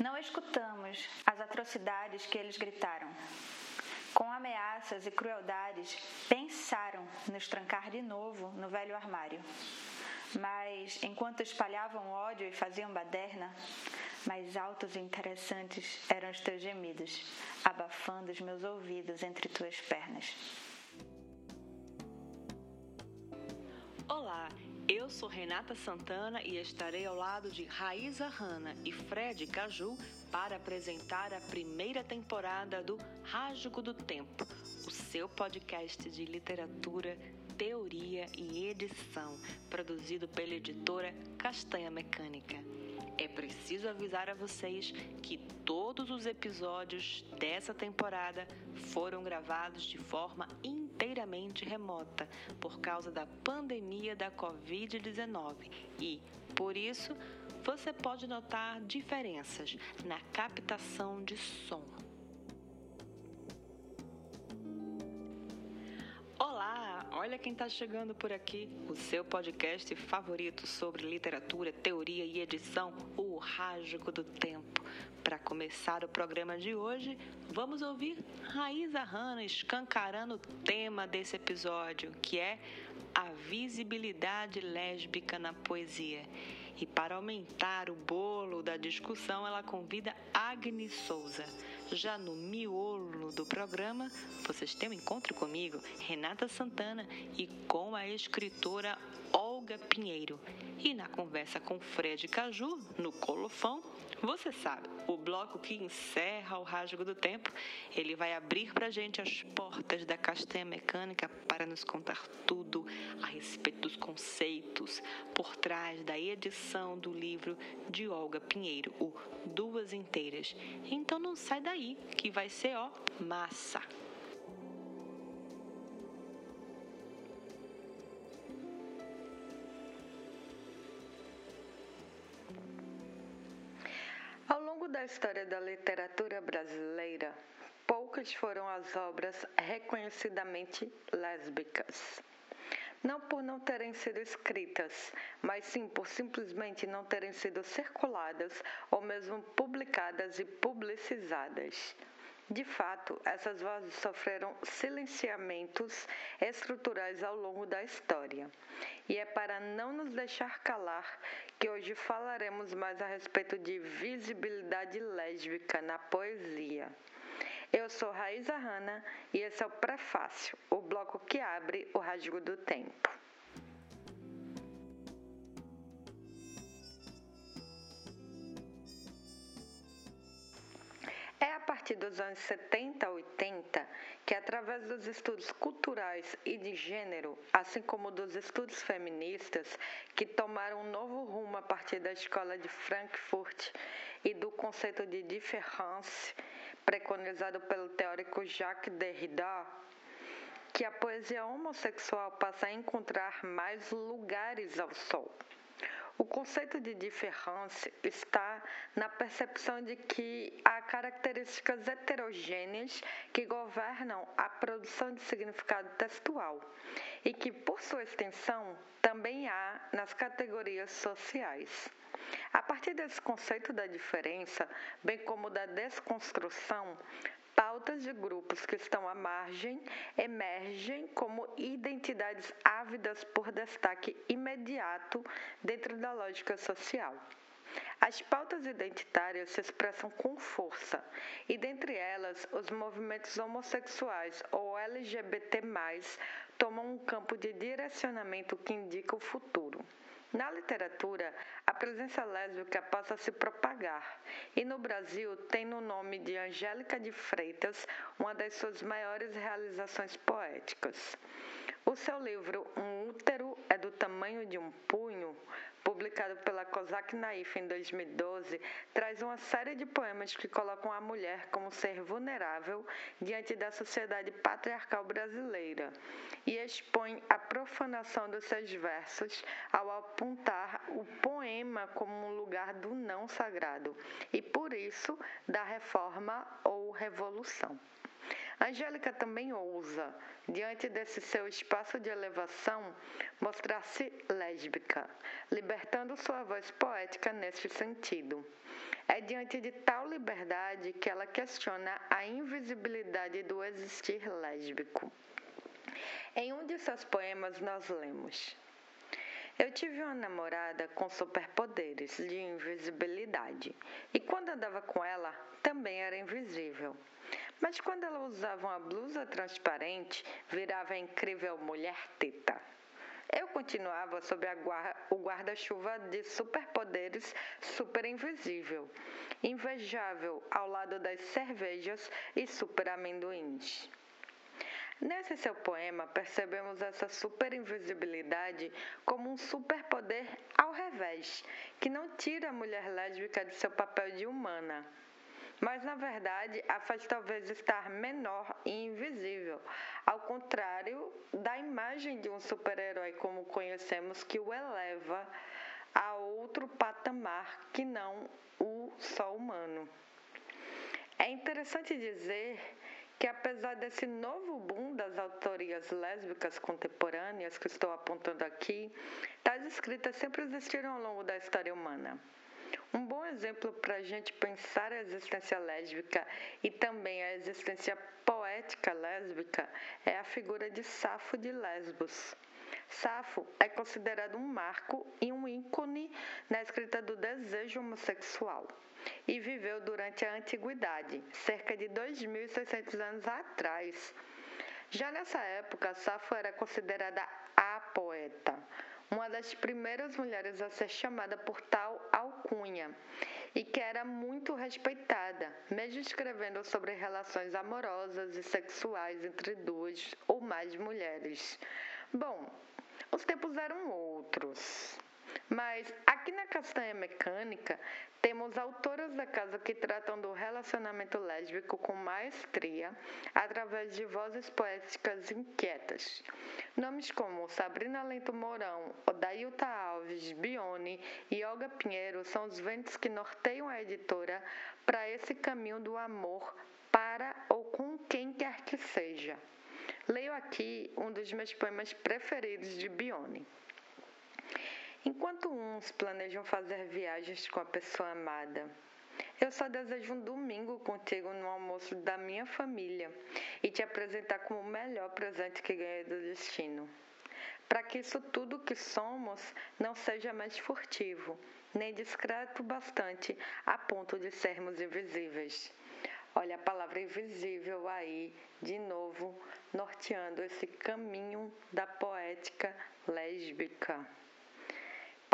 Não escutamos as atrocidades que eles gritaram. Com ameaças e crueldades, pensaram nos trancar de novo no velho armário. Mas, enquanto espalhavam ódio e faziam baderna, mais altos e interessantes eram os teus gemidos, abafando os meus ouvidos entre tuas pernas. Olá, eu sou Renata Santana e estarei ao lado de Raíza Hanna e Fred Caju para apresentar a primeira temporada do Rágico do Tempo, o seu podcast de literatura, teoria e edição, produzido pela editora Castanha Mecânica. É preciso avisar a vocês que todos os episódios dessa temporada foram gravados de forma remota por causa da pandemia da Covid-19 e, por isso, você pode notar diferenças na captação de som. Olha quem está chegando por aqui, o seu podcast favorito sobre literatura, teoria e edição, o Rágico do Tempo. Para começar o programa de hoje, vamos ouvir Raíza Hanna escancarando o tema desse episódio, que é a visibilidade lésbica na poesia. E para aumentar o bolo da discussão, ela convida Agnes Souza. Já no miolo do programa, vocês têm um encontro comigo, Renata Santana, e com a escritora Olga Pinheiro. E na conversa com Fred Caju, no Colofão, você sabe, o bloco que encerra o rasgo do tempo, ele vai abrir para gente as portas da castanha mecânica para nos contar tudo a respeito dos conceitos por trás da edição do livro de Olga Pinheiro, o Duas Inteiras. Então não sai daí, que vai ser ó massa. História da literatura brasileira, poucas foram as obras reconhecidamente lésbicas. Não por não terem sido escritas, mas sim por simplesmente não terem sido circuladas ou mesmo publicadas e publicizadas. De fato, essas vozes sofreram silenciamentos estruturais ao longo da história. E é para não nos deixar calar que hoje falaremos mais a respeito de visibilidade lésbica na poesia. Eu sou Raíza Hanna e esse é o Prefácio, o bloco que abre o rasgo do tempo. É a partir dos anos 70 a 80 que, através dos estudos culturais e de gênero, assim como dos estudos feministas, que tomaram um novo rumo a partir da escola de Frankfurt e do conceito de différence, preconizado pelo teórico Jacques Derrida, que a poesia homossexual passa a encontrar mais lugares ao sol. O conceito de diferença está na percepção de que há características heterogêneas que governam a produção de significado textual e que, por sua extensão, também há nas categorias sociais. A partir desse conceito da diferença, bem como da desconstrução, pautas de grupos que estão à margem emergem como identidades ávidas por destaque imediato dentro da lógica social. As pautas identitárias se expressam com força, e dentre elas, os movimentos homossexuais ou LGBT, tomam um campo de direcionamento que indica o futuro. Na literatura, a presença lésbica passa a se propagar e no Brasil tem no nome de Angélica de Freitas uma das suas maiores realizações poéticas. O seu livro Um Útero do tamanho de um punho publicado pela Kozak Naif em 2012, traz uma série de poemas que colocam a mulher como ser vulnerável diante da sociedade patriarcal brasileira e expõe a profanação dos seus versos ao apontar o poema como um lugar do não sagrado e, por isso, da reforma ou revolução. Angélica também ousa, diante desse seu espaço de elevação, mostrar-se lésbica, libertando sua voz poética neste sentido. É diante de tal liberdade que ela questiona a invisibilidade do existir lésbico. Em um de seus poemas, nós lemos. Eu tive uma namorada com superpoderes de invisibilidade e quando andava com ela também era invisível. Mas quando ela usava uma blusa transparente, virava a incrível mulher teta. Eu continuava sob guarda, o guarda-chuva de superpoderes super invisível, invejável ao lado das cervejas e super amendoins. Nesse seu poema, percebemos essa superinvisibilidade como um superpoder ao revés, que não tira a mulher lésbica de seu papel de humana, mas na verdade a faz talvez estar menor e invisível, ao contrário da imagem de um super-herói como conhecemos que o eleva a outro patamar que não o só humano. É interessante dizer que apesar desse novo boom das autorias lésbicas contemporâneas que estou apontando aqui, tais escritas sempre existiram ao longo da história humana. Um bom exemplo para a gente pensar a existência lésbica e também a existência poética lésbica é a figura de Safo de Lesbos. Safo é considerado um marco e um ícone na escrita do desejo homossexual e viveu durante a antiguidade, cerca de 2.600 anos atrás. Já nessa época, Safo era considerada a poeta, uma das primeiras mulheres a ser chamada por tal alcunha, e que era muito respeitada, mesmo escrevendo sobre relações amorosas e sexuais entre duas ou mais mulheres. Bom, os tempos eram outros. Mas aqui na Castanha Mecânica temos autoras da casa que tratam do relacionamento lésbico com maestria através de vozes poéticas inquietas. Nomes como Sabrina Lento Mourão, Odailta Alves, Bione e Olga Pinheiro são os ventos que norteiam a editora para esse caminho do amor para ou com quem quer que seja. Leio aqui um dos meus poemas preferidos de Bione. Enquanto uns planejam fazer viagens com a pessoa amada, eu só desejo um domingo contigo no almoço da minha família e te apresentar como o melhor presente que ganhei do destino. Para que isso tudo que somos não seja mais furtivo, nem discreto bastante a ponto de sermos invisíveis. Olha a palavra invisível aí, de novo, norteando esse caminho da poética lésbica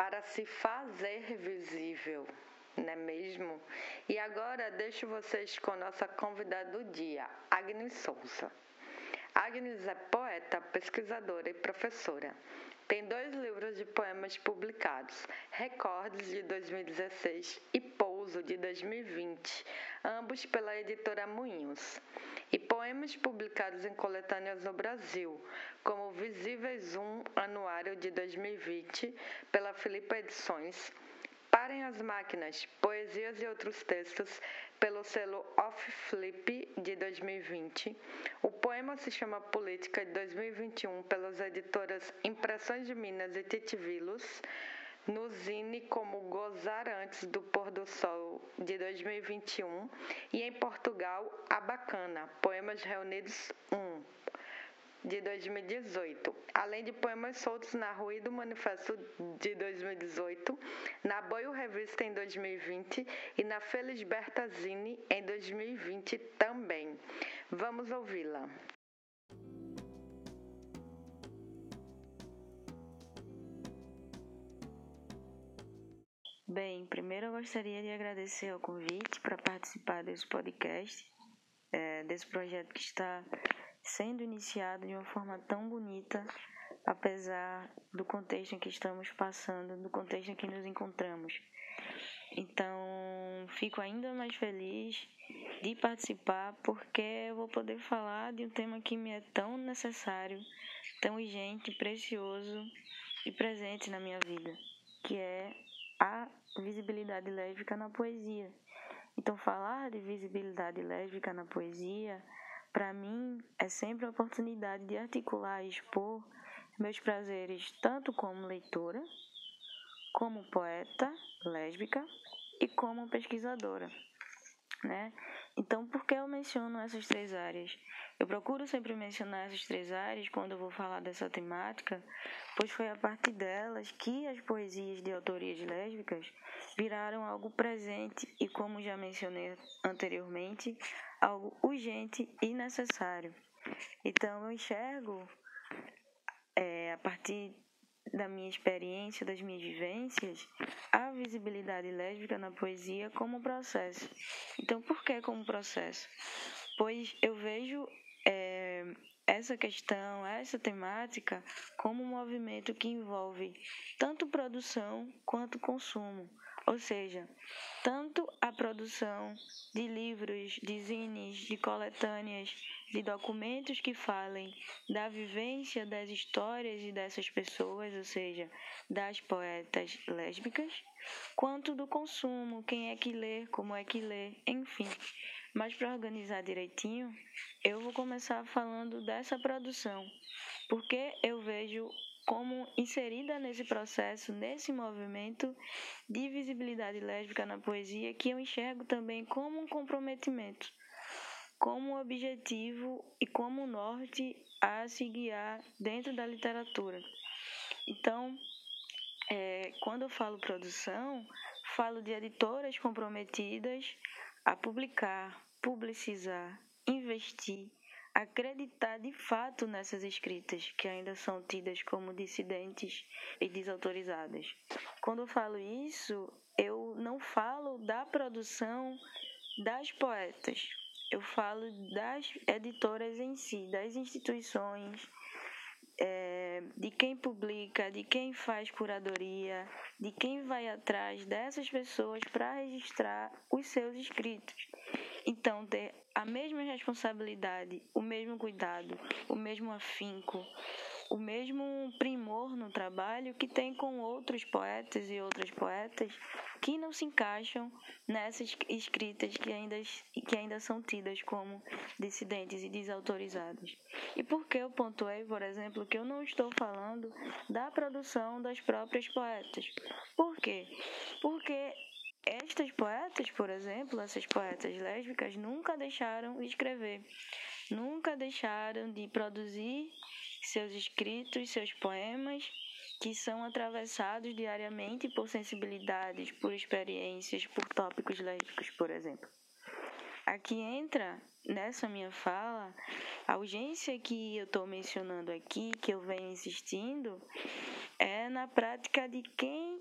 para se fazer visível, não é mesmo? E agora deixo vocês com nossa convidada do dia, Agnes Souza. Agnes é poeta, pesquisadora e professora. Tem dois livros de poemas publicados, Recordes de 2016 e Pouso de 2020, ambos pela editora Moinhos e poemas publicados em coletâneas no Brasil, como Visíveis 1 Anuário de 2020, pela Filipa Edições, Parem as Máquinas, Poesias e Outros Textos, pelo selo Off Flip de 2020. O poema se chama Política de 2021 pelas editoras Impressões de Minas e Titivilos no Zine como Gozar Antes do Pôr do Sol de 2021 e em Portugal A Bacana, Poemas Reunidos 1 de 2018, além de poemas soltos na Rua do Manifesto de 2018, na Boio Revista em 2020 e na Felisberta Zine em 2020 também. Vamos ouvi-la. Bem, primeiro eu gostaria de agradecer o convite para participar desse podcast, é, desse projeto que está sendo iniciado de uma forma tão bonita, apesar do contexto em que estamos passando, do contexto em que nos encontramos. Então, fico ainda mais feliz de participar porque eu vou poder falar de um tema que me é tão necessário, tão urgente, precioso e presente na minha vida, que é a visibilidade lésbica na poesia. Então, falar de visibilidade lésbica na poesia, para mim, é sempre a oportunidade de articular e expor meus prazeres tanto como leitora, como poeta lésbica e como pesquisadora. Né? Então, por que eu menciono essas três áreas? Eu procuro sempre mencionar essas três áreas quando eu vou falar dessa temática, pois foi a partir delas que as poesias de autorias lésbicas viraram algo presente e, como já mencionei anteriormente, algo urgente e necessário. Então, eu enxergo, é, a partir da minha experiência, das minhas vivências, a visibilidade lésbica na poesia como processo. Então, por que como processo? Pois eu vejo é, essa questão, essa temática, como um movimento que envolve tanto produção quanto consumo. Ou seja, tanto a produção de livros, de zines, de coletâneas, de documentos que falem da vivência das histórias e dessas pessoas, ou seja, das poetas lésbicas, quanto do consumo, quem é que lê, como é que lê, enfim. Mas para organizar direitinho, eu vou começar falando dessa produção, porque eu vejo como inserida nesse processo, nesse movimento de visibilidade lésbica na poesia, que eu enxergo também como um comprometimento, como objetivo e como norte a se guiar dentro da literatura. Então, é, quando eu falo produção, falo de editoras comprometidas a publicar, publicizar, investir acreditar de fato nessas escritas, que ainda são tidas como dissidentes e desautorizadas. Quando eu falo isso, eu não falo da produção das poetas, eu falo das editoras em si, das instituições, é, de quem publica, de quem faz curadoria, de quem vai atrás dessas pessoas para registrar os seus escritos. Então, ter a mesma responsabilidade, o mesmo cuidado, o mesmo afinco, o mesmo primor no trabalho que tem com outros poetas e outras poetas que não se encaixam nessas escritas que ainda, que ainda são tidas como dissidentes e desautorizadas. E por que eu pontuei, por exemplo, que eu não estou falando da produção das próprias poetas? Por quê? Porque estas poetas, por exemplo, essas poetas lésbicas, nunca deixaram de escrever, nunca deixaram de produzir seus escritos, seus poemas, que são atravessados diariamente por sensibilidades, por experiências, por tópicos lésbicos, por exemplo. Aqui entra nessa minha fala a urgência que eu estou mencionando aqui, que eu venho insistindo, é na prática de quem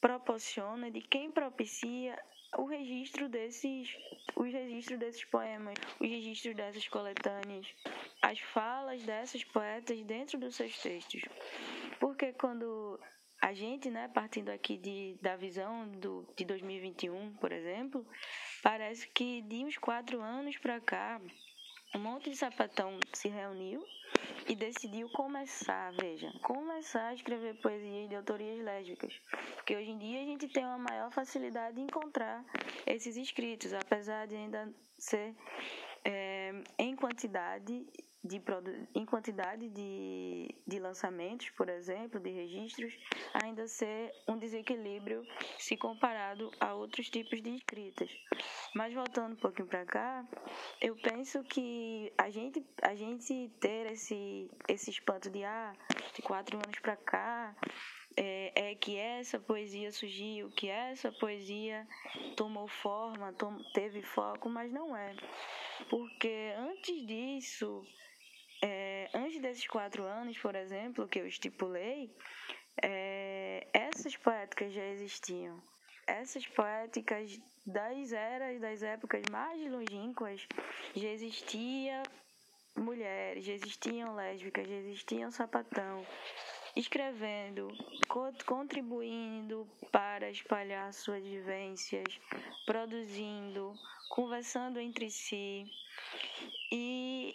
proporciona, de quem propicia o registro desses, os registros desses poemas, os registros dessas coletâneas, as falas dessas poetas dentro dos seus textos. Porque quando a gente, né, partindo aqui de, da visão do, de 2021, por exemplo, parece que de uns quatro anos para cá, um monte de sapatão se reuniu e decidiu começar, veja, começar a escrever poesias de autorias lésbicas. Porque hoje em dia a gente tem uma maior facilidade de encontrar esses escritos, apesar de ainda ser é, em quantidade de, em quantidade de, de lançamentos, por exemplo, de registros, ainda ser um desequilíbrio se comparado a outros tipos de escritas. Mas voltando um pouquinho para cá, eu penso que a gente, a gente ter esse, esse espanto de, ah, de quatro anos para cá, é, é, que essa poesia surgiu, que essa poesia tomou forma, tom, teve foco, mas não é. Porque antes disso, é, antes desses quatro anos, por exemplo, que eu estipulei, é, essas poéticas já existiam. Essas poéticas das eras, das épocas mais longínquas, já existia mulheres, já existiam lésbicas, já existiam sapatão, escrevendo, contribuindo para espalhar suas vivências, produzindo, conversando entre si. E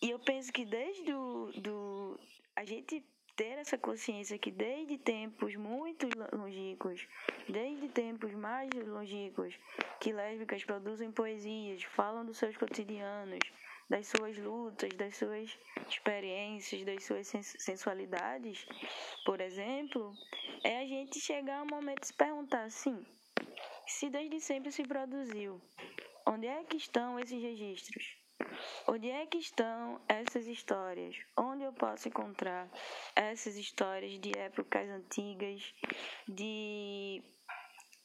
e eu penso que desde o, do, a gente ter essa consciência que desde tempos muito longínquos, desde tempos mais longínquos, que lésbicas produzem poesias, falam dos seus cotidianos, das suas lutas, das suas experiências, das suas sensualidades, por exemplo, é a gente chegar a um momento de se perguntar assim: se desde sempre se produziu? Onde é que estão esses registros? Onde é que estão essas histórias? Onde eu posso encontrar essas histórias de épocas antigas, de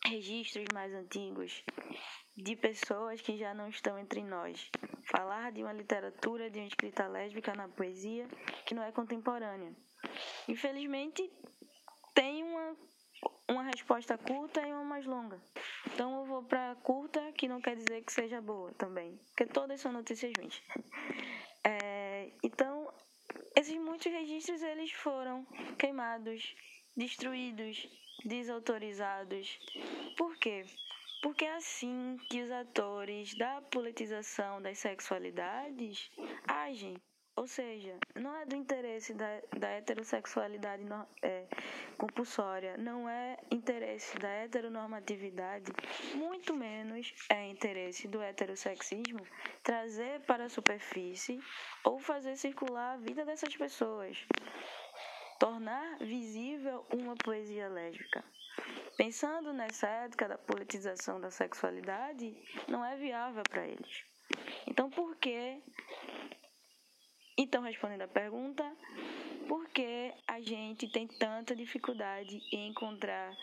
registros mais antigos, de pessoas que já não estão entre nós? Falar de uma literatura, de uma escrita lésbica na poesia que não é contemporânea. Infelizmente, tem uma, uma resposta curta e uma mais longa. Então eu vou para curta, que não quer dizer que seja boa também, porque todas são notícias ruins. É, então, esses muitos registros eles foram queimados, destruídos, desautorizados. Por quê? Porque é assim que os atores da politização das sexualidades agem. Ou seja, não é do interesse da, da heterossexualidade no, é, compulsória, não é interesse da heteronormatividade, muito menos é interesse do heterossexismo trazer para a superfície ou fazer circular a vida dessas pessoas, tornar visível uma poesia lésbica. Pensando nessa ética da politização da sexualidade, não é viável para eles. Então, por que então, respondendo a pergunta, por que a gente tem tanta dificuldade em encontrar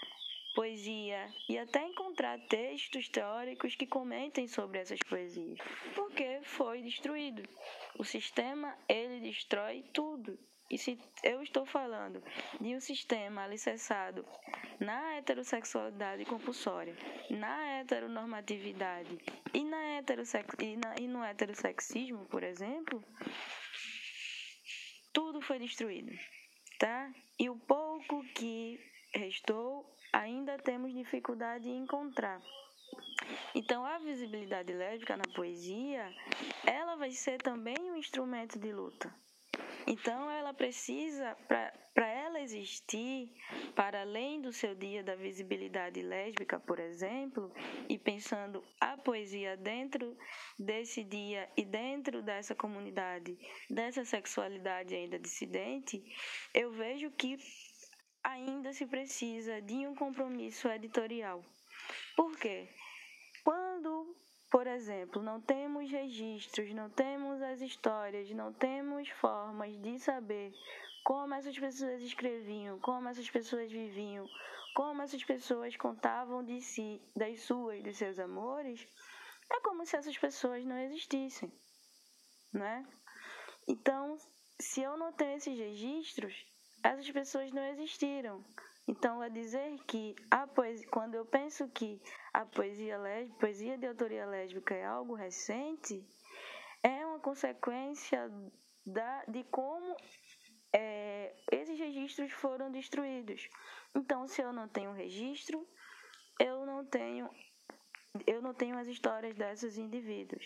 poesia e até encontrar textos teóricos que comentem sobre essas poesias? Porque foi destruído. O sistema, ele destrói tudo. E se eu estou falando de um sistema alicerçado na heterossexualidade compulsória, na heteronormatividade e, na heterosex... e, na... e no heterossexismo, por exemplo, tudo foi destruído, tá? E o pouco que restou, ainda temos dificuldade em encontrar. Então, a visibilidade lésbica na poesia, ela vai ser também um instrumento de luta. Então, ela precisa, para ela existir, para além do seu dia da visibilidade lésbica, por exemplo, e pensando a poesia dentro desse dia e dentro dessa comunidade, dessa sexualidade ainda dissidente, eu vejo que ainda se precisa de um compromisso editorial. Por quê? Quando por exemplo, não temos registros, não temos as histórias, não temos formas de saber como essas pessoas escreviam, como essas pessoas viviam, como essas pessoas contavam de si, das suas, dos seus amores, é como se essas pessoas não existissem, né? Então, se eu não tenho esses registros, essas pessoas não existiram. Então, é dizer que a poesia, quando eu penso que a poesia, lésbica, poesia de autoria lésbica é algo recente, é uma consequência da, de como é, esses registros foram destruídos. Então, se eu não tenho registro, eu não tenho, eu não tenho as histórias desses indivíduos,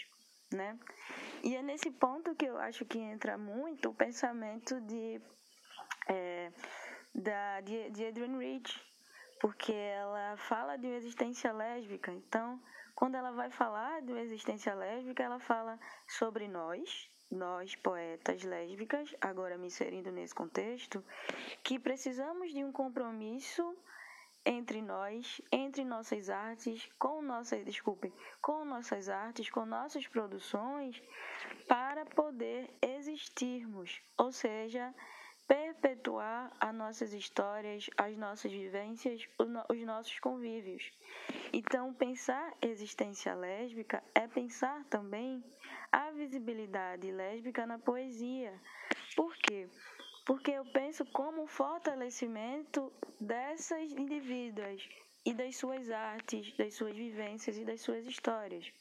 né? E é nesse ponto que eu acho que entra muito o pensamento de é, da, de, de Adrienne Rich, porque ela fala de uma existência lésbica. Então, quando ela vai falar de uma existência lésbica, ela fala sobre nós, nós poetas lésbicas, agora me inserindo nesse contexto, que precisamos de um compromisso entre nós, entre nossas artes, com nossas, desculpem, com nossas artes, com nossas produções, para poder existirmos, ou seja, perpetuar as nossas histórias, as nossas vivências, os nossos convívios. Então, pensar existência lésbica é pensar também a visibilidade lésbica na poesia. Por quê? Porque eu penso como um fortalecimento dessas indivíduas e das suas artes, das suas vivências e das suas histórias.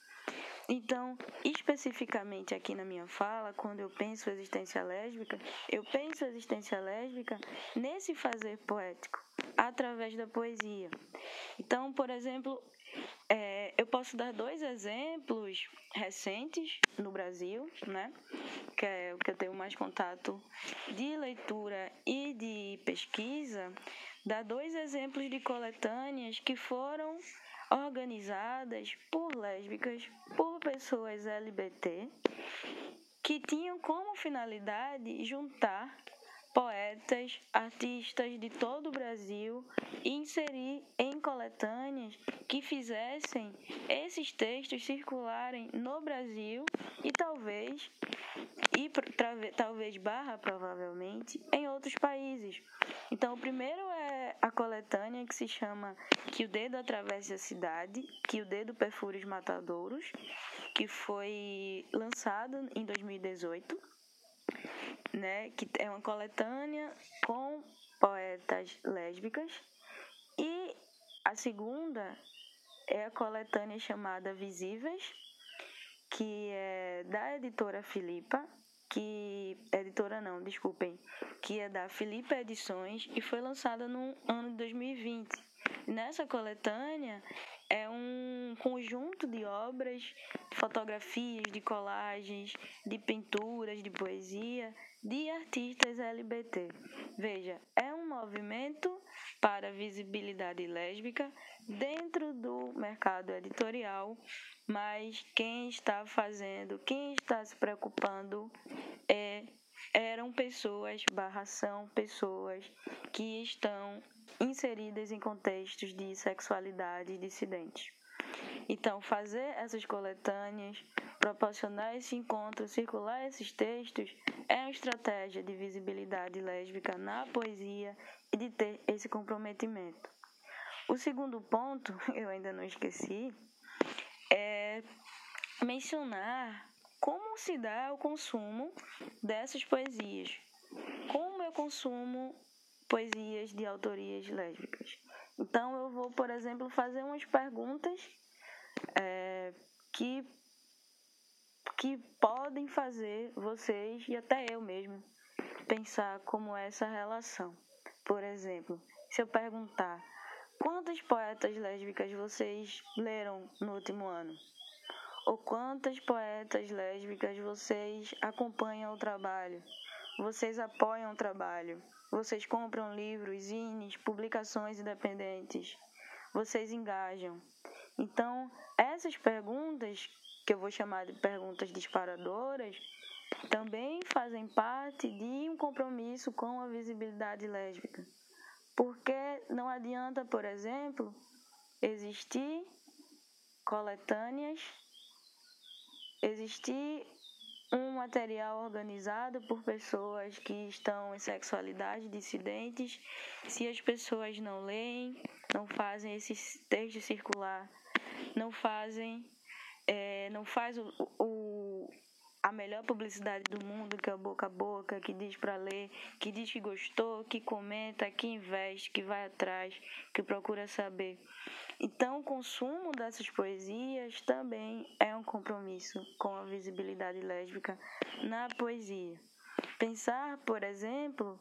Então, especificamente aqui na minha fala, quando eu penso existência lésbica, eu penso existência lésbica nesse fazer poético, através da poesia. Então, por exemplo, é, eu posso dar dois exemplos recentes no Brasil, né? Que é o que eu tenho mais contato de leitura e de pesquisa. Dar dois exemplos de coletâneas que foram organizadas por lésbicas, por pessoas LGBT, que tinham como finalidade juntar poetas, artistas de todo o Brasil e inserir em coletâneas que fizessem esses textos circularem no Brasil e talvez e talvez barra provavelmente em outros países. Então, o primeiro a coletânea que se chama Que o Dedo Atravesse a Cidade, Que o Dedo Perfure os Matadouros, que foi lançado em 2018 né, que é uma coletânea com poetas lésbicas. E a segunda é a coletânea chamada Visíveis, que é da editora Filipa, que editora não, desculpem, que é da Filipa Edições e foi lançada no ano de 2020. Nessa coletânea é um conjunto de obras, fotografias, de colagens, de pinturas, de poesia de artistas LGBT. Veja, é um movimento para visibilidade lésbica dentro do mercado editorial, mas quem está fazendo, quem está se preocupando é eram pessoas, barra são pessoas que estão inseridas em contextos de sexualidade dissidente. Então, fazer essas coletâneas, proporcionar esse encontro, circular esses textos, é uma estratégia de visibilidade lésbica na poesia e de ter esse comprometimento. O segundo ponto, eu ainda não esqueci, é mencionar como se dá o consumo dessas poesias. Como eu consumo poesias de autorias lésbicas. Então, eu vou, por exemplo, fazer umas perguntas é, que, que podem fazer vocês e até eu mesmo pensar como é essa relação. Por exemplo, se eu perguntar quantas poetas lésbicas vocês leram no último ano? Ou quantas poetas lésbicas vocês acompanham o trabalho? Vocês apoiam o trabalho? Vocês compram livros, zines, publicações independentes? Vocês engajam? Então, essas perguntas, que eu vou chamar de perguntas disparadoras, também fazem parte de um compromisso com a visibilidade lésbica. Porque não adianta, por exemplo, existir coletâneas, existir um material organizado por pessoas que estão em sexualidade dissidentes, se as pessoas não leem, não fazem esse texto circular não fazem, é, não faz o, o, a melhor publicidade do mundo, que é o boca a boca, que diz para ler, que diz que gostou, que comenta, que investe, que vai atrás, que procura saber. Então, o consumo dessas poesias também é um compromisso com a visibilidade lésbica na poesia. Pensar, por exemplo,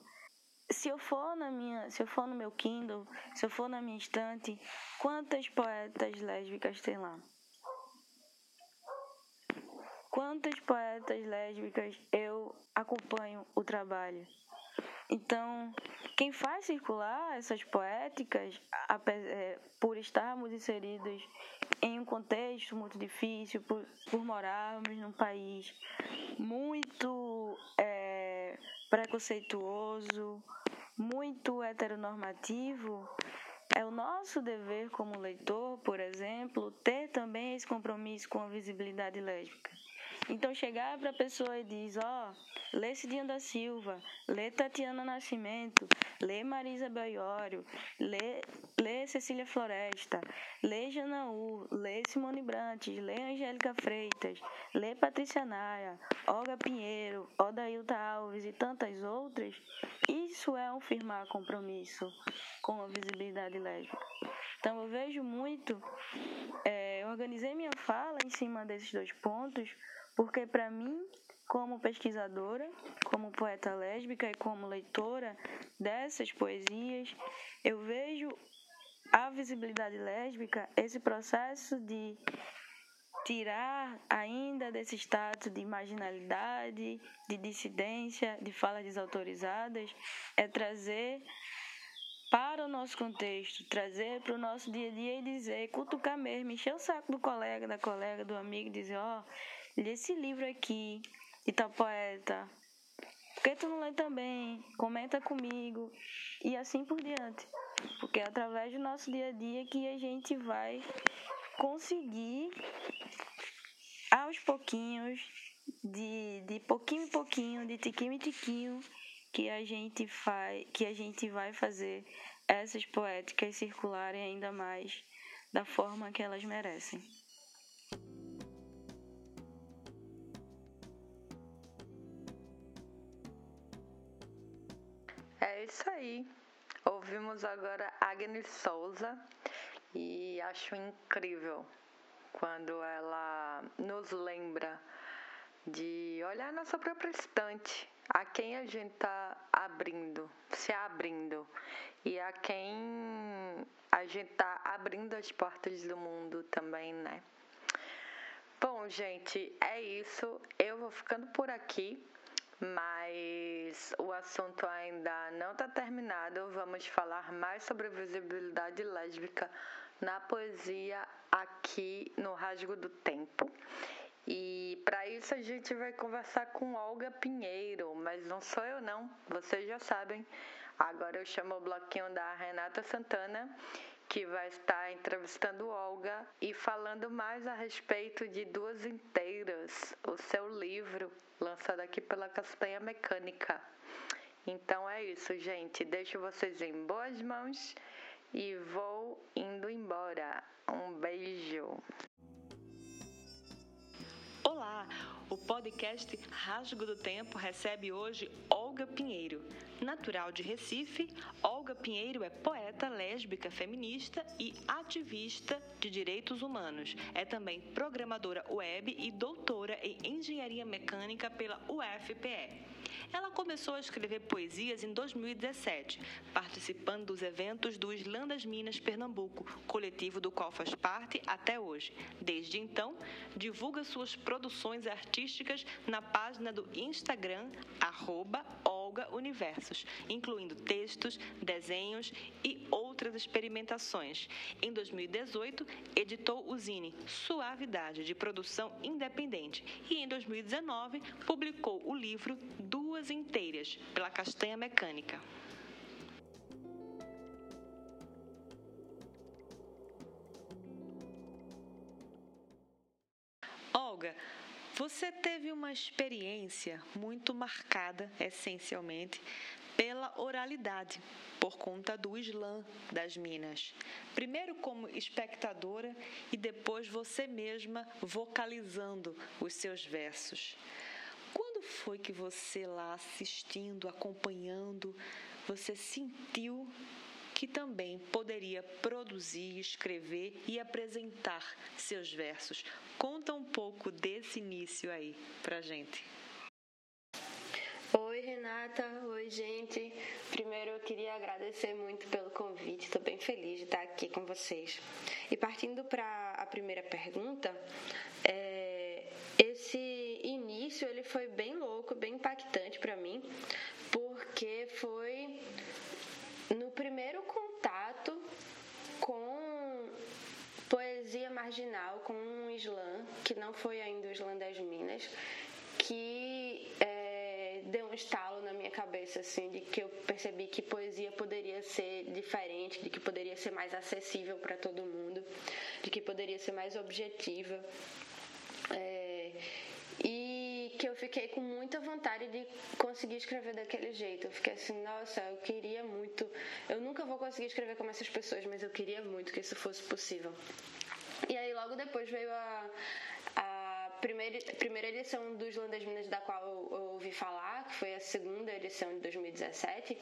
se eu for na minha, se eu for no meu Kindle, se eu for na minha estante, quantas poetas lésbicas tem lá? Quantas poetas lésbicas eu acompanho o trabalho? Então, quem faz circular essas poéticas, é, por estarmos inseridos em um contexto muito difícil, por, por morarmos num país muito é, preconceituoso, muito heteronormativo, é o nosso dever como leitor, por exemplo, ter também esse compromisso com a visibilidade lésbica. Então chegar para a pessoa e diz, ó, oh, lê Cidinha da Silva, lê Tatiana Nascimento, lê Marisa Belliório, lê, lê Cecília Floresta, lê Janaú, lê Simone Brantes, lê Angélica Freitas, lê Patrícia Naia, Olga Pinheiro, Odailta Alves e tantas outras, isso é um firmar compromisso com a visibilidade lésbica. Então eu vejo muito, é, eu organizei minha fala em cima desses dois pontos, porque para mim, como pesquisadora, como poeta lésbica e como leitora dessas poesias, eu vejo a visibilidade lésbica, esse processo de tirar ainda desse status de marginalidade, de dissidência, de falas desautorizadas, é trazer para o nosso contexto, trazer para o nosso dia a dia e dizer, cutucar mesmo, encher o saco do colega, da colega, do amigo, dizer, ó, oh, lê esse livro aqui, de tal poeta, Por que tu não lê também? Comenta comigo e assim por diante. Porque é através do nosso dia a dia que a gente vai conseguir aos pouquinhos, de, de pouquinho em pouquinho, de tiquinho em tiquinho, que a gente faz, que a gente vai fazer essas poéticas circularem ainda mais da forma que elas merecem. É isso aí. Ouvimos agora Agnes Souza e acho incrível quando ela nos lembra de olhar nossa própria estante, a quem a gente está abrindo, se abrindo e a quem a gente está abrindo as portas do mundo também, né? Bom, gente, é isso. Eu vou ficando por aqui, mas o assunto ainda não está terminado. Vamos falar mais sobre visibilidade lésbica na poesia aqui no Rasgo do Tempo. E para isso a gente vai conversar com Olga Pinheiro, mas não sou eu não, vocês já sabem. Agora eu chamo o bloquinho da Renata Santana, que vai estar entrevistando Olga e falando mais a respeito de Duas Inteiras, o seu livro, lançado aqui pela Castanha Mecânica. Então é isso, gente. Deixo vocês em boas mãos e vou indo embora. Um beijo. Olá! O podcast Rasgo do Tempo recebe hoje Olga Pinheiro. Natural de Recife, Olga Pinheiro é poeta lésbica feminista e ativista de direitos humanos. É também programadora web e doutora em engenharia mecânica pela UFPE. Ela começou a escrever poesias em 2017, participando dos eventos do Islã das Minas Pernambuco, coletivo do qual faz parte até hoje. Desde então, divulga suas produções artísticas na página do Instagram, arroba Olga Universos, incluindo textos, desenhos e outras experimentações. Em 2018, editou o Zine Suavidade, de produção independente, e em 2019 publicou o livro Duas Inteiras, pela Castanha Mecânica. Olga, você teve uma experiência muito marcada, essencialmente, pela oralidade, por conta do Islã das Minas. Primeiro como espectadora e depois você mesma vocalizando os seus versos. Foi que você lá assistindo, acompanhando, você sentiu que também poderia produzir, escrever e apresentar seus versos. Conta um pouco desse início aí pra gente. Oi, Renata. Oi, gente. Primeiro eu queria agradecer muito pelo convite. Estou bem feliz de estar aqui com vocês. E partindo para a primeira pergunta, é, esse início ele foi bem louco, bem impactante para mim, porque foi no primeiro contato com poesia marginal, com um Islã, que não foi ainda o Islã das Minas, que é, deu um estalo na minha cabeça, assim, de que eu percebi que poesia poderia ser diferente, de que poderia ser mais acessível para todo mundo, de que poderia ser mais objetiva. É, que eu fiquei com muita vontade de conseguir escrever daquele jeito. Eu fiquei assim, nossa, eu queria muito. Eu nunca vou conseguir escrever como essas pessoas, mas eu queria muito que isso fosse possível. E aí logo depois veio a, a primeira, primeira edição do Islã das Minas, da qual eu, eu ouvi falar, que foi a segunda edição de 2017.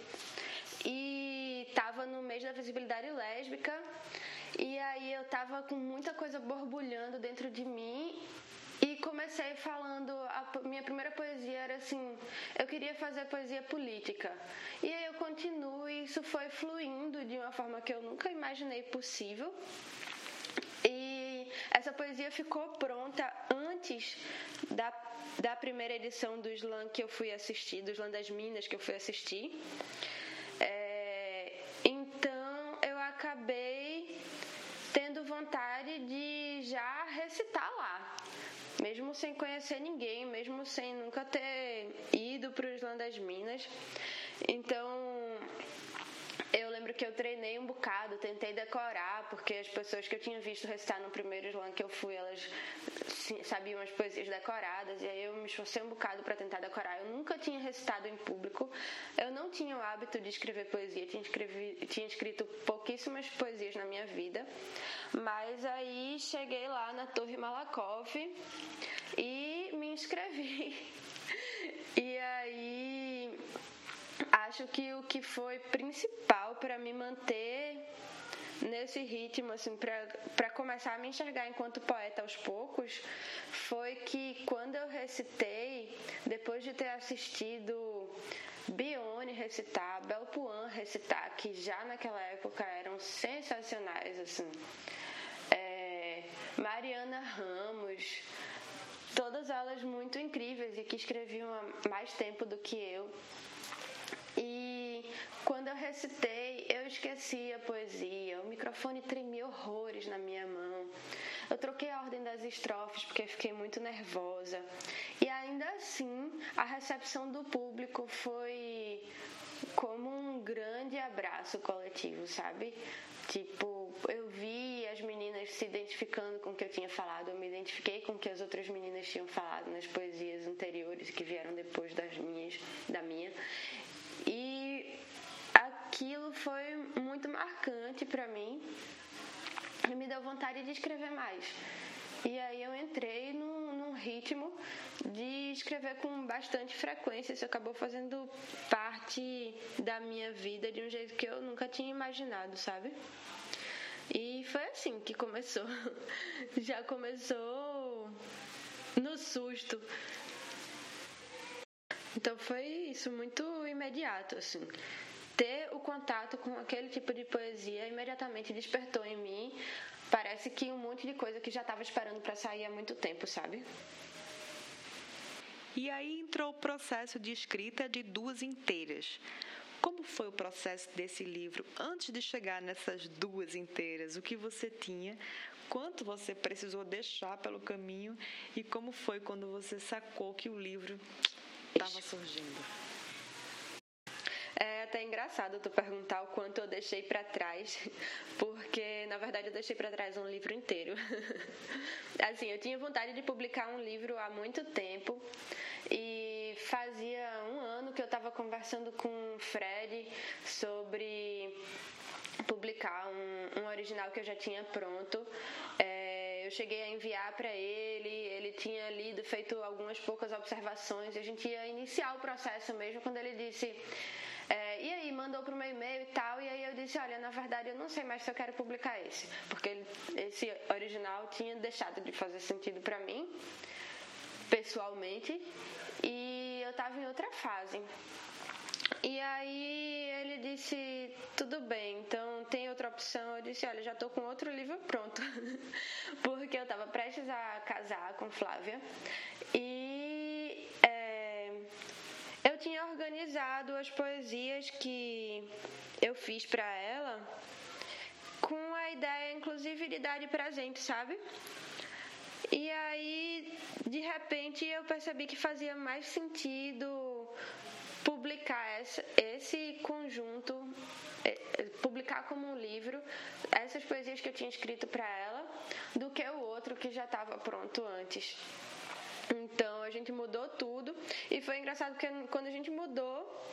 E tava no mês da visibilidade lésbica. E aí eu tava com muita coisa borbulhando dentro de mim comecei falando, a minha primeira poesia era assim, eu queria fazer poesia política. E aí eu continuo e isso foi fluindo de uma forma que eu nunca imaginei possível. E essa poesia ficou pronta antes da, da primeira edição do Slam que eu fui assistir, do Slam das Minas que eu fui assistir. É, então eu acabei tendo vontade de já recitar lá mesmo sem conhecer ninguém, mesmo sem nunca ter ido para o Islã das Minas. Então, eu lembro que eu treinei um bocado, tentei decorar, porque as pessoas que eu tinha visto recitar no primeiro slam que eu fui, elas sabiam as poesias decoradas, e aí eu me esforcei um bocado para tentar decorar. Eu nunca tinha recitado em público, eu não tinha o hábito de escrever poesia, tinha, escrevi, tinha escrito pouquíssimas poesias na minha vida, mas aí cheguei lá na Torre Malakoff e me inscrevi. E aí acho que o que foi principal para me manter nesse ritmo, assim, para começar a me enxergar enquanto poeta aos poucos, foi que quando eu recitei, depois de ter assistido Bione recitar, Belpuan recitar, que já naquela época eram sensacionais, assim, é, Mariana Ramos, todas elas muito incríveis e que escreviam há mais tempo do que eu. E quando eu recitei, eu esqueci a poesia, o microfone tremia horrores na minha mão. Eu troquei a ordem das estrofes porque fiquei muito nervosa. E ainda assim, a recepção do público foi como um grande abraço coletivo, sabe? Tipo, eu vi as meninas se identificando com o que eu tinha falado, eu me identifiquei com o que as outras meninas tinham falado nas poesias anteriores que vieram depois das minhas, da minha. E aquilo foi muito marcante para mim e me deu vontade de escrever mais. E aí eu entrei num, num, ritmo de escrever com bastante frequência. Isso acabou fazendo parte da minha vida de um jeito que eu nunca tinha imaginado, sabe? E foi assim que começou. Já começou no susto. Então foi isso, muito imediato, assim. Ter o contato com aquele tipo de poesia imediatamente despertou em mim. Parece que um monte de coisa que já estava esperando para sair há muito tempo, sabe? E aí entrou o processo de escrita de duas inteiras. Como foi o processo desse livro antes de chegar nessas duas inteiras? O que você tinha? Quanto você precisou deixar pelo caminho? E como foi quando você sacou que o livro estava surgindo. É até engraçado tu perguntar o quanto eu deixei para trás, porque na verdade eu deixei para trás um livro inteiro. assim, eu tinha vontade de publicar um livro há muito tempo e fazia um ano que eu estava conversando com o Fred sobre publicar um, um, original que eu já tinha pronto. É, eu cheguei a enviar para ele, ele tinha lido, feito algumas poucas observações, e a gente ia iniciar o processo mesmo quando ele disse. É, e aí, mandou para o meu e-mail e tal, e aí eu disse: Olha, na verdade eu não sei mais se eu quero publicar esse, porque esse original tinha deixado de fazer sentido para mim, pessoalmente, e eu estava em outra fase. E aí ele disse, tudo bem, então tem outra opção. Eu disse, olha, já estou com outro livro pronto. Porque eu estava prestes a casar com Flávia. E é, eu tinha organizado as poesias que eu fiz para ela com a ideia, inclusive, de dar de presente, sabe? E aí, de repente, eu percebi que fazia mais sentido publicar esse conjunto, é, é, publicar como um livro essas poesias que eu tinha escrito para ela, do que o outro que já estava pronto antes. Então a gente mudou tudo e foi engraçado porque quando a gente mudou,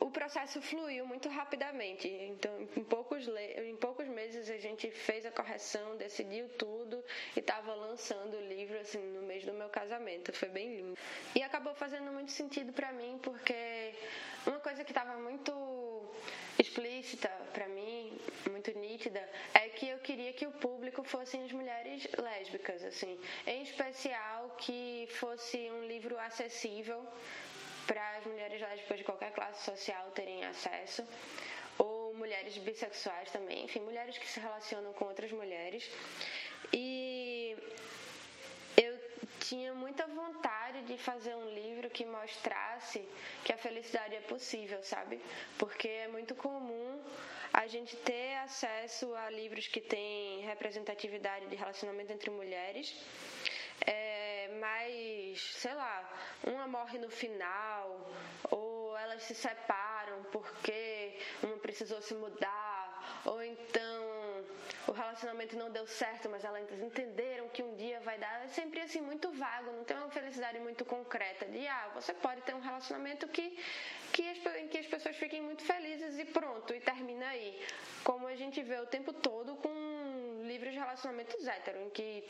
o processo fluiu muito rapidamente. Então, em poucos, em poucos meses a gente fez a correção, decidiu tudo e estava lançando o livro assim no mês do meu casamento. Foi bem lindo. E acabou fazendo muito sentido para mim porque uma coisa que estava muito explícita para mim, muito nítida, é que eu queria que o público fossem as mulheres lésbicas, assim, em especial que fosse um livro acessível para as mulheres lésbicas de qualquer classe social terem acesso, ou mulheres bissexuais também, enfim, mulheres que se relacionam com outras mulheres. E eu tinha muita vontade de fazer um livro que mostrasse que a felicidade é possível, sabe? Porque é muito comum a gente ter acesso a livros que têm representatividade de relacionamento entre mulheres. É, uma morre no final, ou elas se separam porque uma precisou se mudar, ou então o relacionamento não deu certo, mas elas entenderam que um dia vai dar. É sempre assim muito vago, não tem uma felicidade muito concreta de ah, você pode ter um relacionamento que que as, em que as pessoas fiquem muito felizes e pronto, e termina aí. Como a gente vê o tempo todo com livros de relacionamentos hétero, em que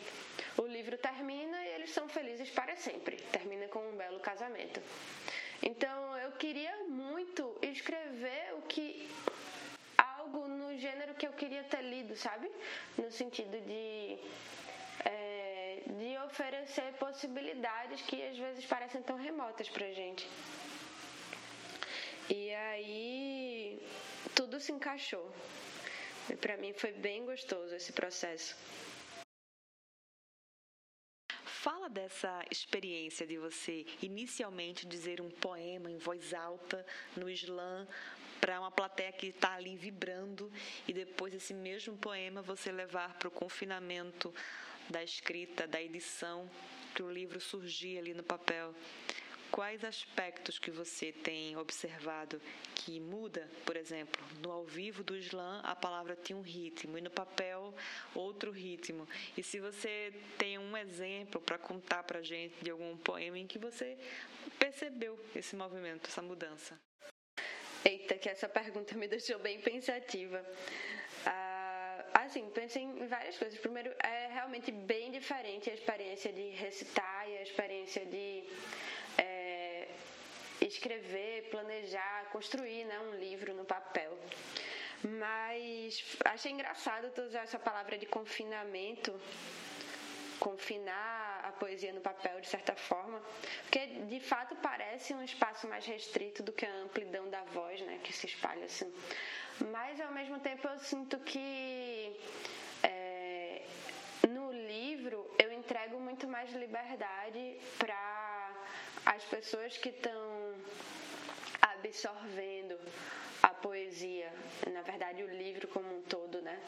o livro termina e eles são felizes para sempre. Termina com um belo casamento. Então eu queria muito escrever o que algo no gênero que eu queria ter lido, sabe? No sentido de é, de oferecer possibilidades que às vezes parecem tão remotas pra gente. E aí tudo se encaixou. Para mim foi bem gostoso esse processo. Fala dessa experiência de você inicialmente dizer um poema em voz alta no slam para uma plateia que está ali vibrando e depois esse mesmo poema você levar para o confinamento da escrita, da edição, que o livro surgir ali no papel. Quais aspectos que você tem observado que muda, por exemplo, no ao vivo do slam a palavra tinha um ritmo e no papel outro ritmo. E se você tem um exemplo para contar para gente de algum poema em que você percebeu esse movimento, essa mudança? Eita, que essa pergunta me deixou bem pensativa. Ah, assim, pensei em várias coisas. Primeiro, é realmente bem diferente a experiência de recitar e a experiência de escrever, planejar, construir né, um livro no papel. Mas achei engraçado tu usar essa palavra de confinamento confinar a poesia no papel de certa forma, porque de fato parece um espaço mais restrito do que a amplidão da voz, né, que se espalha assim. Mas ao mesmo tempo eu sinto que é, no livro eu entrego muito mais liberdade para as pessoas que estão absorvendo a poesia, na verdade o livro como um todo, né?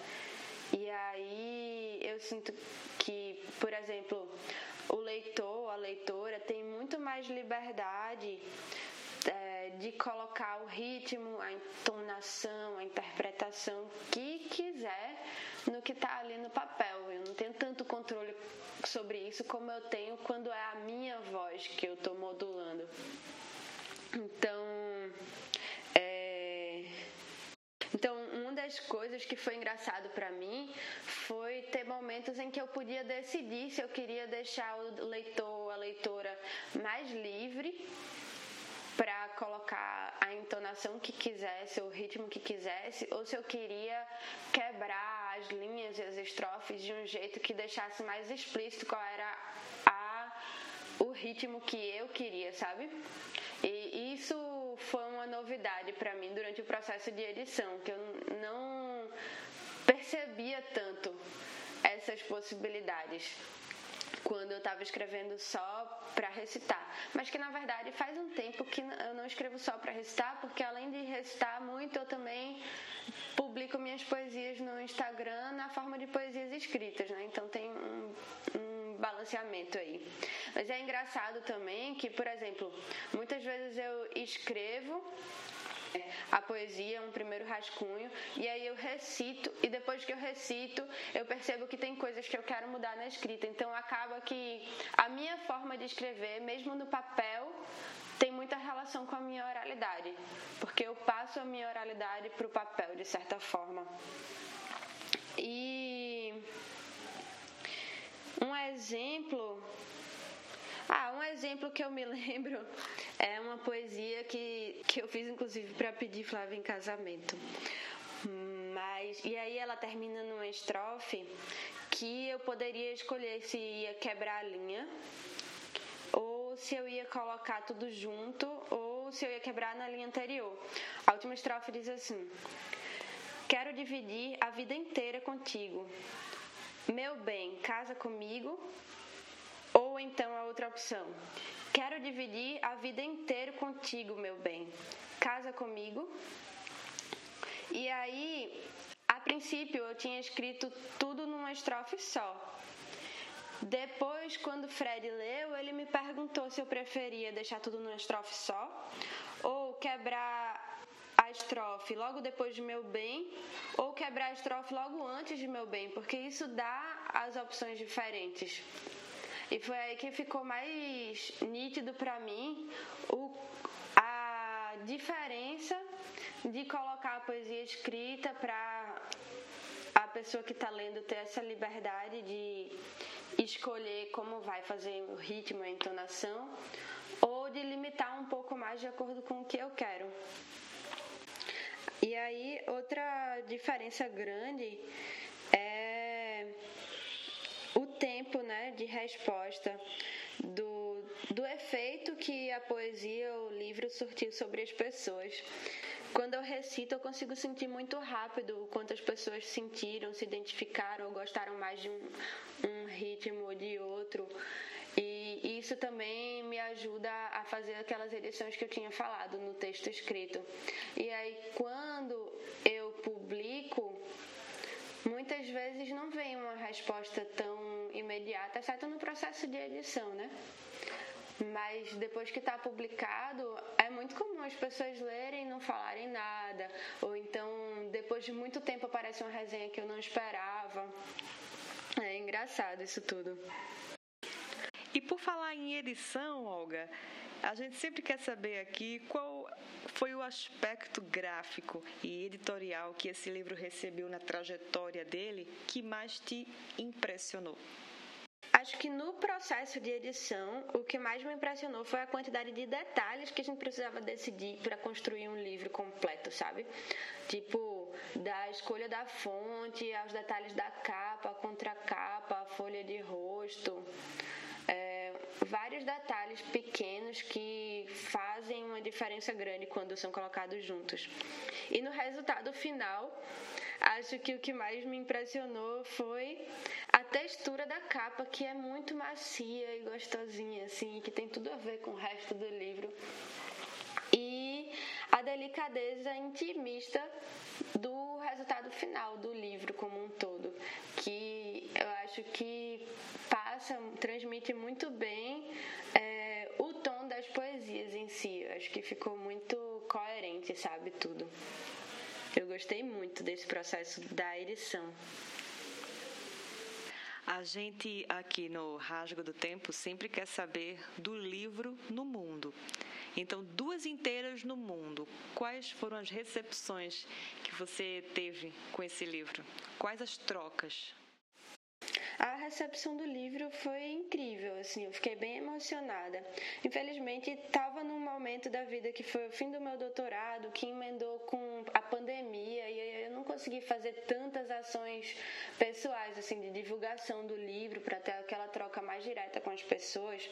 E aí eu sinto que, por exemplo, o leitor, a leitora tem muito mais liberdade de colocar o ritmo, a entonação, a interpretação que quiser no que está ali no papel. Eu não tenho tanto controle sobre isso como eu tenho quando é a minha voz que eu estou modulando. Então, Então, uma das coisas que foi engraçado para mim foi ter momentos em que eu podia decidir se eu queria deixar o leitor, a leitora mais livre para colocar a entonação que quisesse, o ritmo que quisesse, ou se eu queria quebrar as linhas e as estrofes de um jeito que deixasse mais explícito qual era a, o ritmo que eu queria, sabe? E isso foi uma novidade para mim durante o processo de edição, que eu não percebia tanto essas possibilidades quando eu estava escrevendo só para recitar, mas que na verdade faz um tempo que eu não escrevo só para recitar, porque além de recitar muito, eu também publico minhas poesias no Instagram na forma de poesias escritas, né? Então tem um, um balanceamento aí. Mas é engraçado também que, por exemplo, muitas vezes eu escrevo a poesia, um primeiro rascunho, e aí eu recito, e depois que eu recito, eu percebo que tem coisas que eu quero mudar na escrita. Então acaba que a minha forma de escrever, mesmo no papel, tem muita relação com a minha oralidade, porque eu passo a minha oralidade para o papel, de certa forma. E um exemplo ah, um exemplo que eu me lembro é uma poesia que, que eu fiz inclusive para pedir Flávia em casamento. Mas e aí ela termina numa estrofe que eu poderia escolher se ia quebrar a linha ou se eu ia colocar tudo junto ou se eu ia quebrar na linha anterior. A última estrofe diz assim: Quero dividir a vida inteira contigo. Meu bem, casa comigo ou então a outra opção: Quero dividir a vida inteira contigo, meu bem. Casa comigo. E aí, a princípio, eu tinha escrito tudo numa estrofe só. Depois, quando Fred leu, ele me perguntou se eu preferia deixar tudo numa estrofe só ou quebrar a estrofe logo depois de meu bem ou quebrar a estrofe logo antes de meu bem, porque isso dá as opções diferentes. E foi aí que ficou mais nítido para mim o, a diferença de colocar a poesia escrita para a pessoa que está lendo ter essa liberdade de escolher como vai fazer o ritmo, a entonação, ou de limitar um pouco mais de acordo com o que eu quero. E aí, outra diferença grande o tempo né, de resposta do, do efeito que a poesia ou o livro surtiu sobre as pessoas. Quando eu recito, eu consigo sentir muito rápido o quanto as pessoas sentiram, se identificaram ou gostaram mais de um, um ritmo ou de outro. E isso também me ajuda a fazer aquelas edições que eu tinha falado no texto escrito. E aí, quando eu publico, muitas vezes não vem uma resposta tão imediata, exceto no processo de edição, né? Mas depois que está publicado, é muito comum as pessoas lerem e não falarem nada. Ou então, depois de muito tempo, aparece uma resenha que eu não esperava. É engraçado isso tudo. E por falar em edição, Olga, a gente sempre quer saber aqui qual foi o aspecto gráfico e editorial que esse livro recebeu na trajetória dele que mais te impressionou. Acho que no processo de edição, o que mais me impressionou foi a quantidade de detalhes que a gente precisava decidir para construir um livro completo, sabe? Tipo, da escolha da fonte, aos detalhes da capa, contracapa, folha de rosto. Vários detalhes pequenos que fazem uma diferença grande quando são colocados juntos. E no resultado final, acho que o que mais me impressionou foi a textura da capa, que é muito macia e gostosinha, assim, que tem tudo a ver com o resto do livro. E a delicadeza intimista do resultado final do livro como um todo, que acho que passa, transmite muito bem é, o tom das poesias em si. Eu acho que ficou muito coerente, sabe, tudo. Eu gostei muito desse processo da edição. A gente aqui no Rasgo do Tempo sempre quer saber do livro no mundo. Então, duas inteiras no mundo. Quais foram as recepções que você teve com esse livro? Quais as trocas? A recepção do livro foi incrível, assim, eu fiquei bem emocionada. Infelizmente, estava num momento da vida que foi o fim do meu doutorado, que emendou com a pandemia, e eu não consegui fazer tantas ações pessoais, assim, de divulgação do livro, para ter aquela troca mais direta com as pessoas.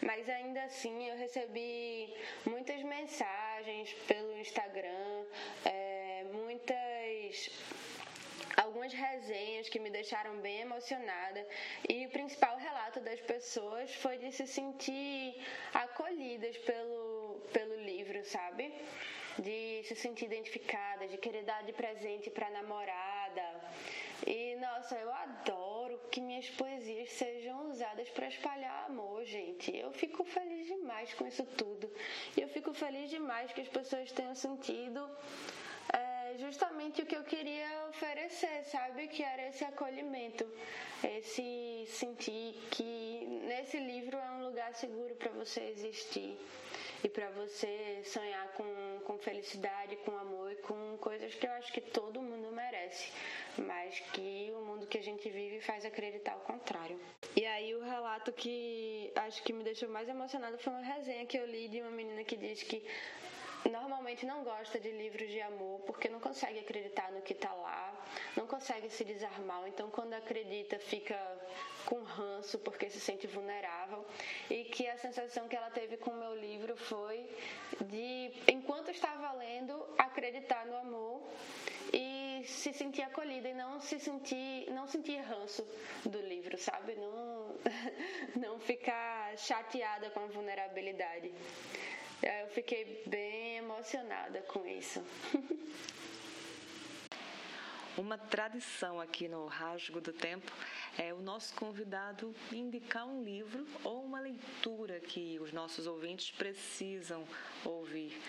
Mas ainda assim, eu recebi muitas mensagens pelo Instagram, é, muitas algumas resenhas que me deixaram bem emocionada e o principal relato das pessoas foi de se sentir acolhidas pelo, pelo livro, sabe? De se sentir identificada, de querer dar de presente para namorada. E nossa, eu adoro que minhas poesias sejam usadas para espalhar amor, gente. Eu fico feliz demais com isso tudo. E eu fico feliz demais que as pessoas tenham sentido justamente o que eu queria oferecer, sabe? Que era esse acolhimento, esse sentir que nesse livro é um lugar seguro para você existir e para você sonhar com, com felicidade, com amor e com coisas que eu acho que todo mundo merece, mas que o mundo que a gente vive faz acreditar o contrário. E aí o relato que acho que me deixou mais emocionada foi uma resenha que eu li de uma menina que diz que normalmente não gosta de livros de amor porque não consegue acreditar no que está lá, não consegue se desarmar, então quando acredita fica com ranço porque se sente vulnerável e que a sensação que ela teve com o meu livro foi de enquanto estava lendo acreditar no amor e se sentir acolhida e não se sentir não sentir ranço do livro, sabe? Não não ficar chateada com a vulnerabilidade. Eu fiquei bem emocionada com isso. Uma tradição aqui no Rasgo do Tempo é o nosso convidado indicar um livro ou uma leitura que os nossos ouvintes precisam ouvir.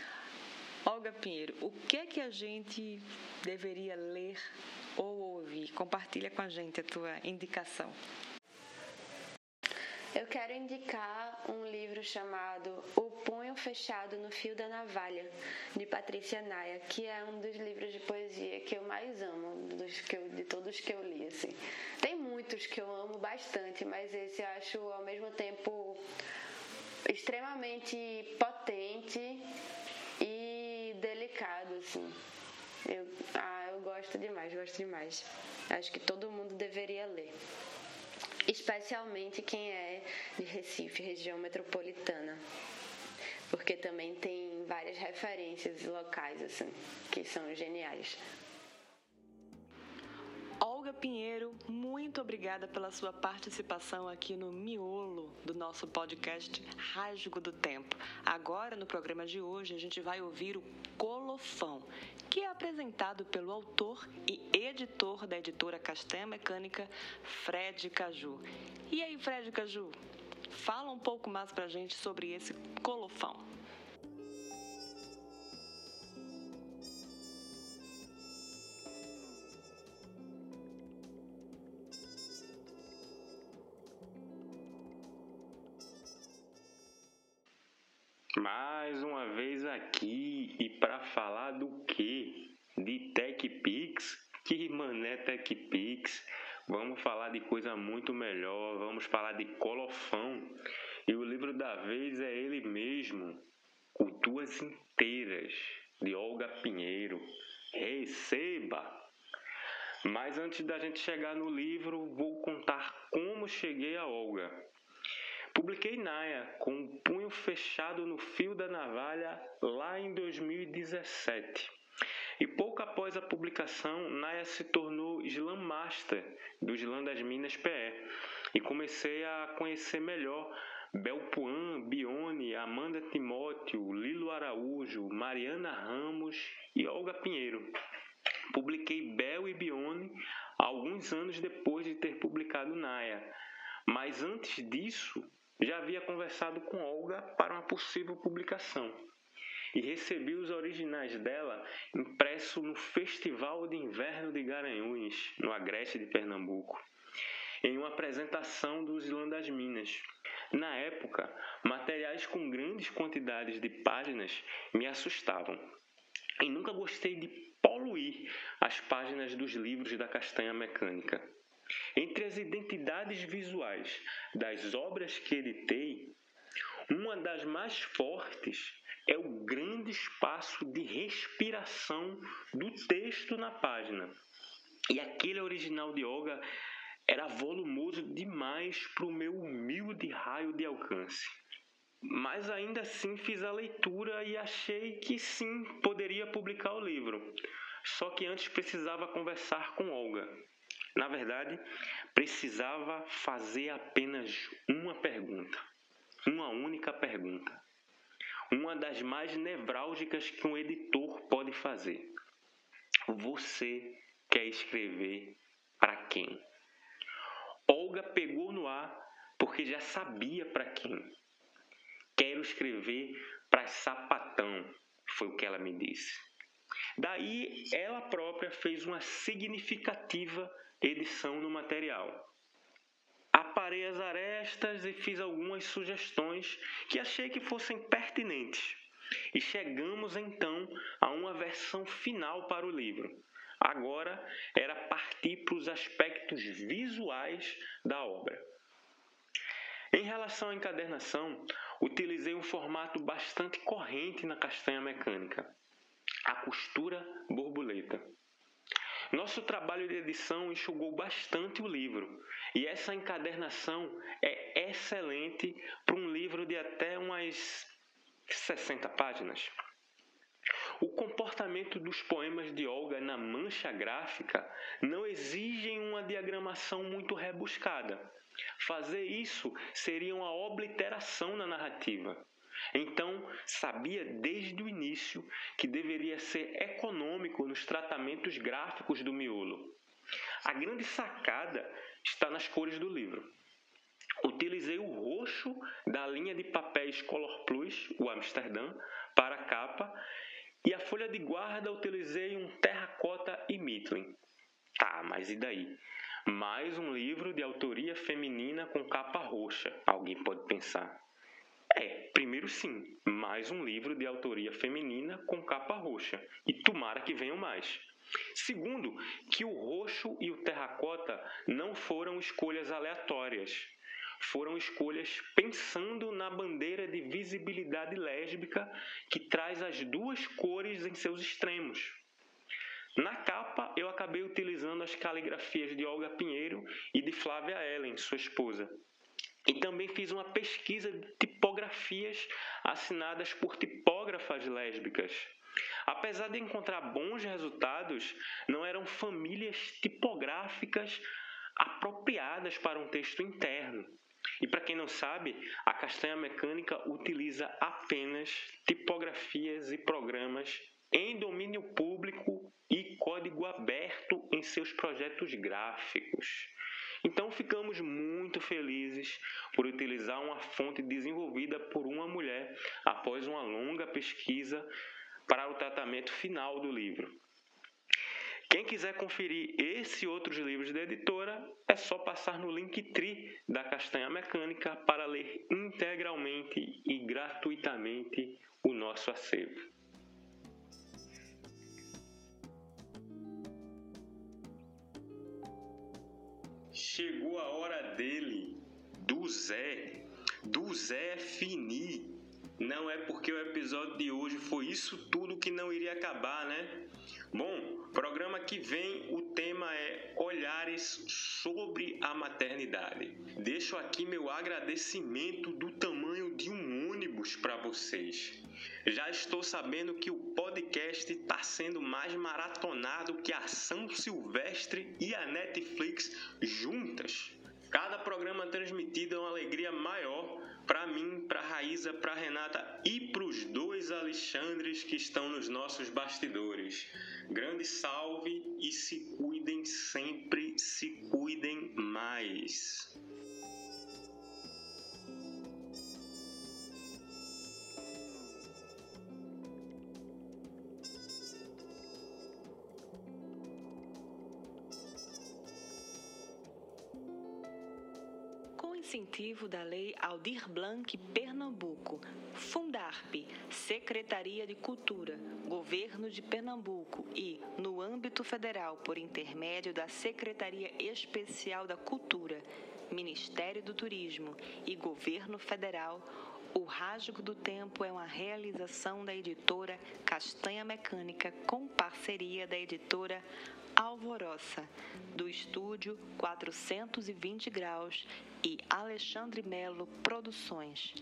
Olga Pinheiro, o que é que a gente deveria ler ou ouvir? Compartilha com a gente a tua indicação. Eu quero indicar um livro chamado O Punho Fechado no Fio da Navalha, de Patrícia Naia, que é um dos livros de poesia que eu mais amo, dos que eu, de todos que eu li. Assim. Tem muitos que eu amo bastante, mas esse eu acho ao mesmo tempo extremamente potente e delicado, assim. Eu, ah, eu gosto demais, gosto demais. Acho que todo mundo deveria ler especialmente quem é de Recife, região metropolitana. Porque também tem várias referências locais assim, que são geniais. Olga Pinheiro, muito obrigada pela sua participação aqui no miolo do nosso podcast Rasgo do Tempo. Agora, no programa de hoje, a gente vai ouvir o Colofão, que é apresentado pelo autor e editor da editora Castanha Mecânica, Fred Caju. E aí, Fred Caju, fala um pouco mais pra gente sobre esse colofão. Falar do que? De TechPix? Que mané TechPix? Vamos falar de coisa muito melhor, vamos falar de colofão. E o livro da vez é ele mesmo, Culturas Inteiras, de Olga Pinheiro. Receba! Mas antes da gente chegar no livro, vou contar como cheguei a Olga. Publiquei Naya com o um punho fechado no fio da navalha lá em 2017. E pouco após a publicação, Naya se tornou Slam Master do Slam das Minas PE e comecei a conhecer melhor Belpuan, Bione, Amanda Timóteo, Lilo Araújo, Mariana Ramos e Olga Pinheiro. Publiquei Bel e Bione alguns anos depois de ter publicado Naya, mas antes disso já havia conversado com Olga para uma possível publicação e recebi os originais dela impresso no Festival de Inverno de Garanhuns, no Agreste de Pernambuco, em uma apresentação do Islã das Minas. Na época, materiais com grandes quantidades de páginas me assustavam e nunca gostei de poluir as páginas dos livros da Castanha Mecânica. Entre as identidades visuais das obras que editei, uma das mais fortes é o grande espaço de respiração do texto na página. E aquele original de Olga era volumoso demais para o meu humilde raio de alcance. Mas ainda assim fiz a leitura e achei que sim, poderia publicar o livro. Só que antes precisava conversar com Olga. Na verdade, precisava fazer apenas uma pergunta. Uma única pergunta. Uma das mais nevrálgicas que um editor pode fazer. Você quer escrever para quem? Olga pegou no ar porque já sabia para quem. Quero escrever para sapatão, foi o que ela me disse. Daí ela própria fez uma significativa edição no material. Aparei as arestas e fiz algumas sugestões que achei que fossem pertinentes. E chegamos então a uma versão final para o livro. Agora era partir para os aspectos visuais da obra. Em relação à encadernação, utilizei um formato bastante corrente na castanha mecânica, a costura borboleta. Nosso trabalho de edição enxugou bastante o livro e essa encadernação é excelente para um livro de até umas 60 páginas. O comportamento dos poemas de Olga na mancha gráfica não exigem uma diagramação muito rebuscada. Fazer isso seria uma obliteração na narrativa. Então, sabia desde o início que deveria ser econômico nos tratamentos gráficos do miolo. A grande sacada está nas cores do livro. Utilizei o roxo da linha de papéis Color Plus, o Amsterdã, para a capa e a folha de guarda utilizei um terracota e Mitlin. Tá, mas e daí? Mais um livro de autoria feminina com capa roxa, alguém pode pensar. É, primeiro sim, mais um livro de autoria feminina com capa roxa. E tomara que venham mais. Segundo, que o roxo e o terracota não foram escolhas aleatórias. Foram escolhas pensando na bandeira de visibilidade lésbica que traz as duas cores em seus extremos. Na capa, eu acabei utilizando as caligrafias de Olga Pinheiro e de Flávia Ellen, sua esposa. E também fiz uma pesquisa de tipografias assinadas por tipógrafas lésbicas. Apesar de encontrar bons resultados, não eram famílias tipográficas apropriadas para um texto interno. E para quem não sabe, a castanha mecânica utiliza apenas tipografias e programas em domínio público e código aberto em seus projetos gráficos. Então ficamos muito felizes por utilizar uma fonte desenvolvida por uma mulher após uma longa pesquisa para o tratamento final do livro. Quem quiser conferir esse e outros livros da editora, é só passar no Linktree da Castanha Mecânica para ler integralmente e gratuitamente o nosso acervo. Chegou a hora dele, do Zé, do Zé Fini. Não é porque o episódio de hoje foi isso tudo que não iria acabar, né? Bom, programa que vem o tema é Olhares sobre a maternidade. Deixo aqui meu agradecimento do tamanho de um ônibus para vocês. Já estou sabendo que o podcast está sendo mais maratonado que a São Silvestre e a Netflix juntas. Cada programa transmitido é uma alegria maior para mim, para Raíza, para Renata e para os dois Alexandres que estão nos nossos bastidores. Grande salve e se cuidem sempre, se cuidem mais. Da Lei Aldir Blanc Pernambuco, Fundarp, Secretaria de Cultura, Governo de Pernambuco e, no âmbito federal, por intermédio da Secretaria Especial da Cultura, Ministério do Turismo e Governo Federal, o Rasgo do Tempo é uma realização da editora Castanha Mecânica com parceria da editora Alvoroça, do estúdio 420 Graus e Alexandre Melo Produções.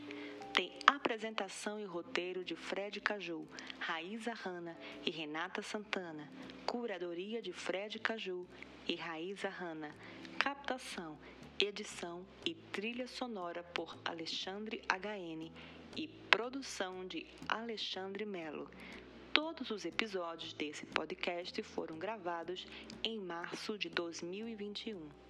Tem apresentação e roteiro de Fred Caju, Raíza Hanna e Renata Santana. Curadoria de Fred Caju e Raíza Hanna. Captação, edição e trilha sonora por Alexandre HN e produção de Alexandre Melo. Todos os episódios desse podcast foram gravados em março de 2021.